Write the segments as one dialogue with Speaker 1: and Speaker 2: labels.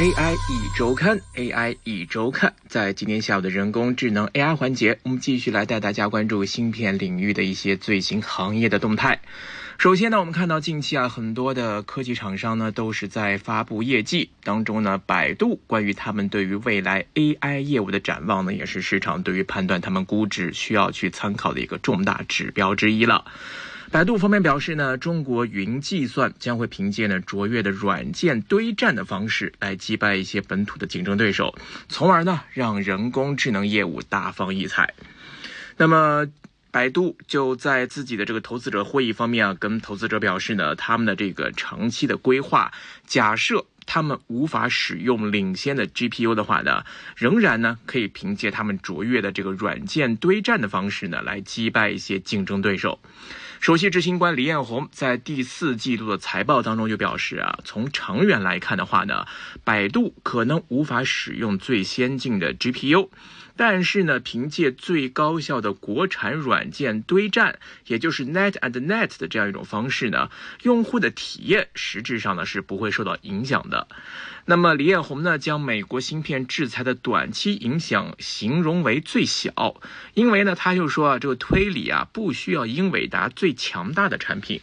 Speaker 1: AI 一周刊，AI 一周刊，在今天下午的人工智能 AI 环节，我们继续来带大家关注芯片领域的一些最新行业的动态。首先呢，我们看到近期啊，很多的科技厂商呢都是在发布业绩当中呢，百度关于他们对于未来 AI 业务的展望呢，也是市场对于判断他们估值需要去参考的一个重大指标之一了。百度方面表示呢，中国云计算将会凭借呢卓越的软件堆栈的方式来击败一些本土的竞争对手，从而呢让人工智能业务大放异彩。那么，百度就在自己的这个投资者会议方面啊，跟投资者表示呢，他们的这个长期的规划，假设他们无法使用领先的 GPU 的话呢，仍然呢可以凭借他们卓越的这个软件堆栈的方式呢，来击败一些竞争对手。首席执行官李彦宏在第四季度的财报当中就表示啊，从长远来看的话呢，百度可能无法使用最先进的 GPU，但是呢，凭借最高效的国产软件堆栈，也就是 Net and Net 的这样一种方式呢，用户的体验实质上呢是不会受到影响的。那么李彦宏呢，将美国芯片制裁的短期影响形容为最小，因为呢，他就说啊，这个推理啊，不需要英伟达最强大的产品。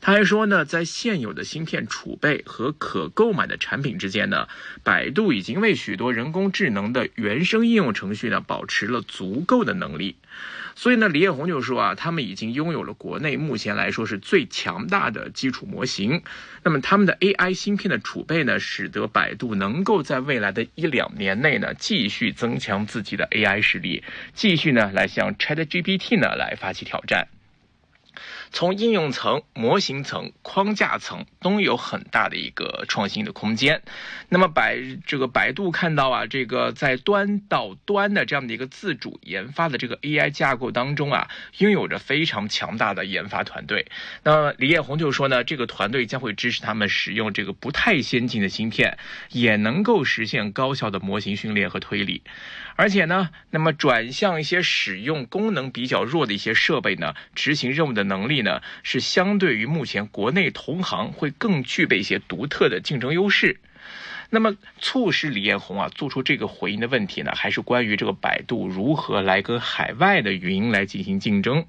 Speaker 1: 他还说呢，在现有的芯片储备和可购买的产品之间呢，百度已经为许多人工智能的原生应用程序呢，保持了足够的能力。所以呢，李彦宏就说啊，他们已经拥有了国内目前来说是最强大的基础模型。那么他们的 AI 芯片的储备呢，使得百度能够在未来的一两年内呢，继续增强自己的 AI 实力，继续呢来向 ChatGPT 呢来发起挑战。从应用层、模型层、框架层都有很大的一个创新的空间。那么百这个百度看到啊，这个在端到端的这样的一个自主研发的这个 AI 架构当中啊，拥有着非常强大的研发团队。那李彦宏就说呢，这个团队将会支持他们使用这个不太先进的芯片，也能够实现高效的模型训练和推理。而且呢，那么转向一些使用功能比较弱的一些设备呢，执行任务的能力呢，是相对于目前国内同行会更具备一些独特的竞争优势。那么，促使李彦宏啊做出这个回应的问题呢，还是关于这个百度如何来跟海外的云来进行竞争。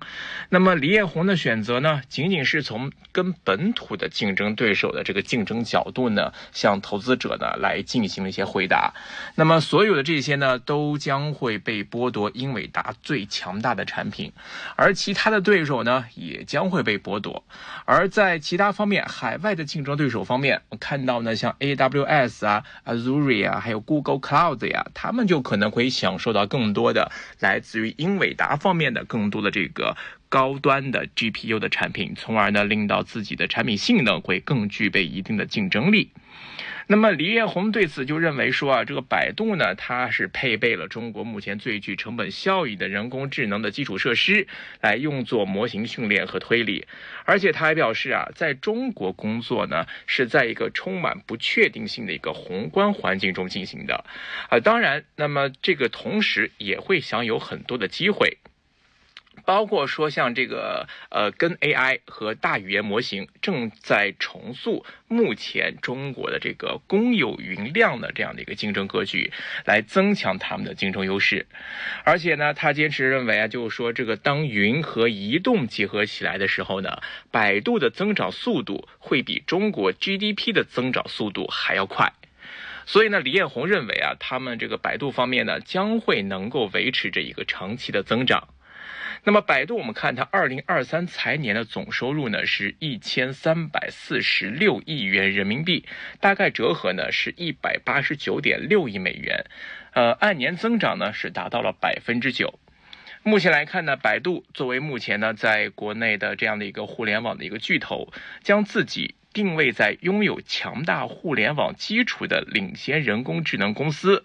Speaker 1: 那么，李彦宏的选择呢，仅仅是从跟本土的竞争对手的这个竞争角度呢，向投资者呢来进行了一些回答。那么，所有的这些呢，都将会被剥夺英伟达最强大的产品，而其他的对手呢，也将会被剥夺。而在其他方面，海外的竞争对手方面，我看到呢，像 AWS 啊、Azure 啊，还有 Google Cloud 呀，他们就可能会享受到更多的来自于英伟达方面的更多的这个高端的 GPU 的产品，从而呢，令到自己的产品性能会更具备一定的竞争力。那么李彦宏对此就认为说啊，这个百度呢，它是配备了中国目前最具成本效益的人工智能的基础设施，来用作模型训练和推理。而且他还表示啊，在中国工作呢，是在一个充满不确定性的一个宏观环境中进行的。啊，当然，那么这个同时也会享有很多的机会。包括说像这个呃，跟 AI 和大语言模型正在重塑目前中国的这个公有云量的这样的一个竞争格局，来增强他们的竞争优势。而且呢，他坚持认为啊，就是说这个当云和移动结合起来的时候呢，百度的增长速度会比中国 GDP 的增长速度还要快。所以呢，李彦宏认为啊，他们这个百度方面呢，将会能够维持着一个长期的增长。那么，百度我们看它二零二三财年的总收入呢，是一千三百四十六亿元人民币，大概折合呢是一百八十九点六亿美元，呃，按年增长呢是达到了百分之九。目前来看呢，百度作为目前呢在国内的这样的一个互联网的一个巨头，将自己。定位在拥有强大互联网基础的领先人工智能公司，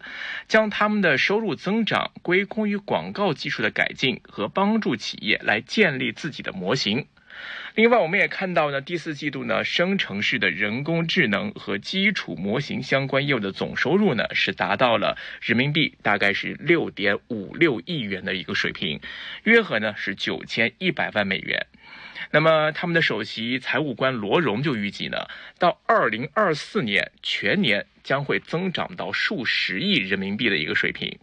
Speaker 1: 将他们的收入增长归功于广告技术的改进和帮助企业来建立自己的模型。另外，我们也看到呢，第四季度呢，生成式的人工智能和基础模型相关业务的总收入呢，是达到了人民币大概是六点五六亿元的一个水平，约合呢是九千一百万美元。那么，他们的首席财务官罗荣就预计呢，到二零二四年全年将会增长到数十亿人民币的一个水平。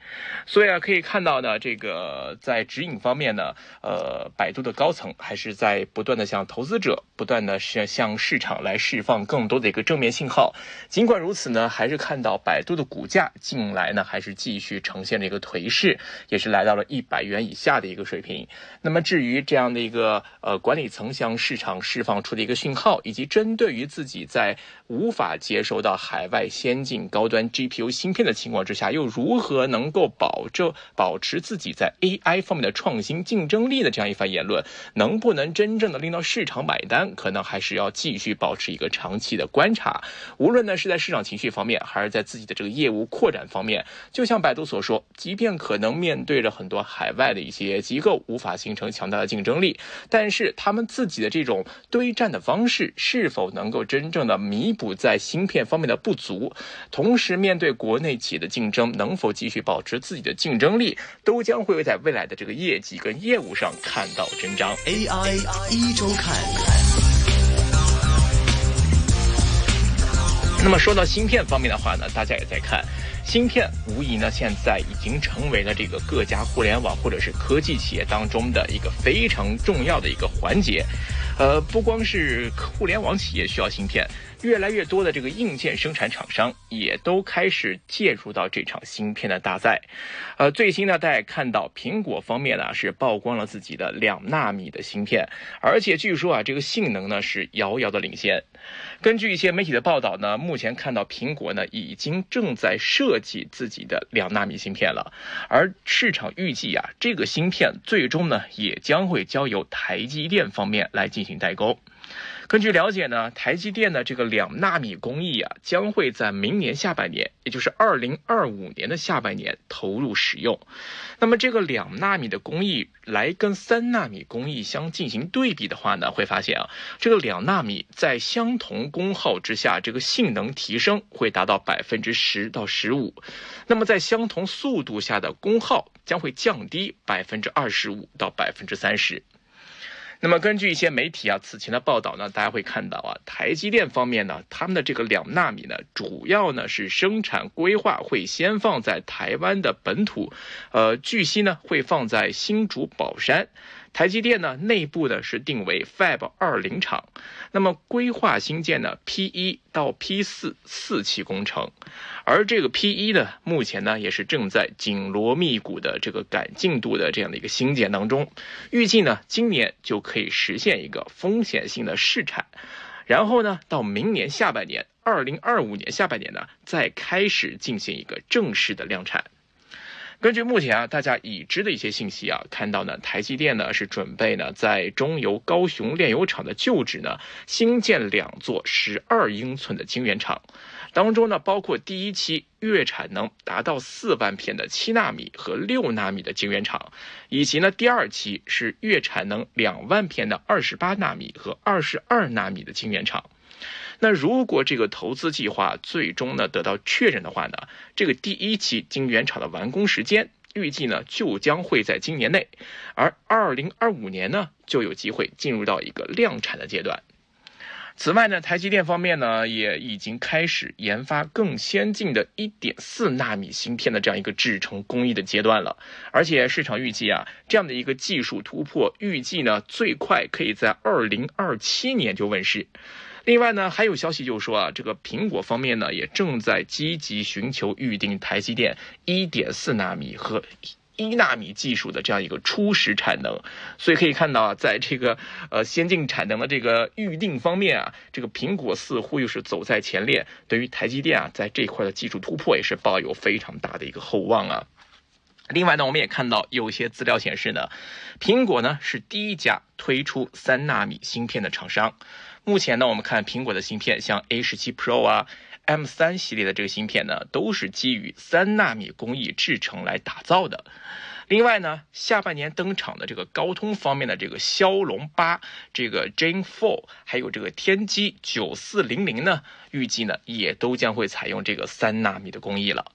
Speaker 1: 所以啊，可以看到呢，这个在指引方面呢，呃，百度的高层还是在不断的向投资者、不断的向向市场来释放更多的一个正面信号。尽管如此呢，还是看到百度的股价近来呢还是继续呈现了一个颓势，也是来到了一百元以下的一个水平。那么至于这样的一个呃管理层向市场释放出的一个讯号，以及针对于自己在无法接收到海外先进高端 GPU 芯片的情况之下，又如何能够保证保持自己在 AI 方面的创新竞争力的这样一番言论，能不能真正的令到市场买单，可能还是要继续保持一个长期的观察。无论呢是在市场情绪方面，还是在自己的这个业务扩展方面，就像百度所说，即便可能面对着很多海外的一些机构无法形成强大的竞争力，但是他们自己的这种堆栈的方式，是否能够真正的弥补在芯片方面的不足，同时面对国内企业的竞争，能否继续保持自己的竞争力，都将会在未来的这个业绩跟业务上看到真章。AI 一周看。那么说到芯片方面的话呢，大家也在看，芯片无疑呢现在已经成为了这个各家互联网或者是科技企业当中的一个非常重要的一个环节，呃，不光是互联网企业需要芯片。越来越多的这个硬件生产厂商也都开始介入到这场芯片的大赛。呃，最新呢，大家看到苹果方面呢是曝光了自己的两纳米的芯片，而且据说啊，这个性能呢是遥遥的领先。根据一些媒体的报道呢，目前看到苹果呢已经正在设计自己的两纳米芯片了，而市场预计啊，这个芯片最终呢也将会交由台积电方面来进行代工。根据了解呢，台积电的这个两纳米工艺啊，将会在明年下半年，也就是二零二五年的下半年投入使用。那么这个两纳米的工艺来跟三纳米工艺相进行对比的话呢，会发现啊，这个两纳米在相同功耗之下，这个性能提升会达到百分之十到十五。那么在相同速度下的功耗将会降低百分之二十五到百分之三十。那么根据一些媒体啊此前的报道呢，大家会看到啊，台积电方面呢，他们的这个两纳米呢，主要呢是生产规划会先放在台湾的本土，呃，据悉呢会放在新竹宝山。台积电呢，内部呢是定为 Fab 二零厂，那么规划新建呢 P 一到 P 四四期工程，而这个 P 一呢，目前呢也是正在紧锣密鼓的这个赶进度的这样的一个新建当中，预计呢今年就可以实现一个风险性的试产，然后呢到明年下半年，二零二五年下半年呢再开始进行一个正式的量产。根据目前啊大家已知的一些信息啊，看到呢台积电呢是准备呢在中油高雄炼油厂的旧址呢新建两座十二英寸的晶圆厂，当中呢包括第一期月产能达到四万片的七纳米和六纳米的晶圆厂，以及呢第二期是月产能两万片的二十八纳米和二十二纳米的晶圆厂。那如果这个投资计划最终呢得到确认的话呢，这个第一期晶圆厂的完工时间预计呢就将会在今年内，而二零二五年呢就有机会进入到一个量产的阶段。此外呢，台积电方面呢也已经开始研发更先进的一点四纳米芯片的这样一个制程工艺的阶段了，而且市场预计啊这样的一个技术突破，预计呢最快可以在二零二七年就问世。另外呢，还有消息就是说啊，这个苹果方面呢也正在积极寻求预定台积电一点四纳米和一纳米技术的这样一个初始产能，所以可以看到啊，在这个呃先进产能的这个预定方面啊，这个苹果似乎又是走在前列，对于台积电啊在这块的技术突破也是抱有非常大的一个厚望啊。另外呢，我们也看到有些资料显示呢，苹果呢是第一家推出三纳米芯片的厂商。目前呢，我们看苹果的芯片，像 A 十七 Pro 啊、M 三系列的这个芯片呢，都是基于三纳米工艺制成来打造的。另外呢，下半年登场的这个高通方面的这个骁龙八、这个 Gen Four，还有这个天玑九四零零呢，预计呢也都将会采用这个三纳米的工艺了。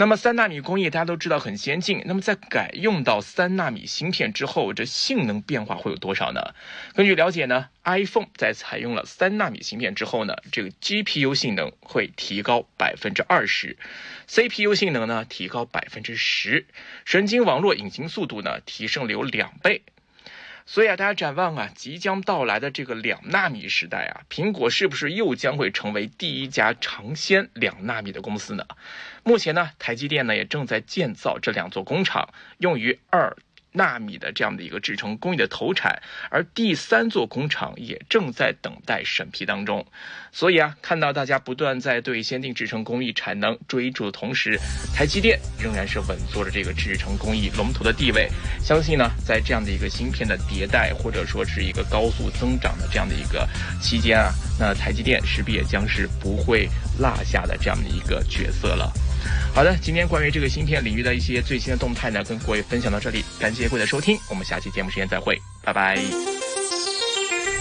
Speaker 1: 那么三纳米工艺大家都知道很先进，那么在改用到三纳米芯片之后，这性能变化会有多少呢？根据了解呢，iPhone 在采用了三纳米芯片之后呢，这个 GPU 性能会提高百分之二十，CPU 性能呢提高百分之十，神经网络引擎速度呢提升了有两倍。所以啊，大家展望啊，即将到来的这个两纳米时代啊，苹果是不是又将会成为第一家尝鲜两纳米的公司呢？目前呢，台积电呢也正在建造这两座工厂，用于二。纳米的这样的一个制程工艺的投产，而第三座工厂也正在等待审批当中。所以啊，看到大家不断在对先进制程工艺产能追逐的同时，台积电仍然是稳坐着这个制程工艺龙头的地位。相信呢，在这样的一个芯片的迭代或者说是一个高速增长的这样的一个期间啊，那台积电势必也将是不会落下的这样的一个角色了。好的，今天关于这个芯片领域的一些最新的动态呢，跟各位分享到这里，感谢各位的收听，我们下期节目时间再会，拜拜。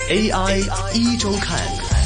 Speaker 2: AI 一周看。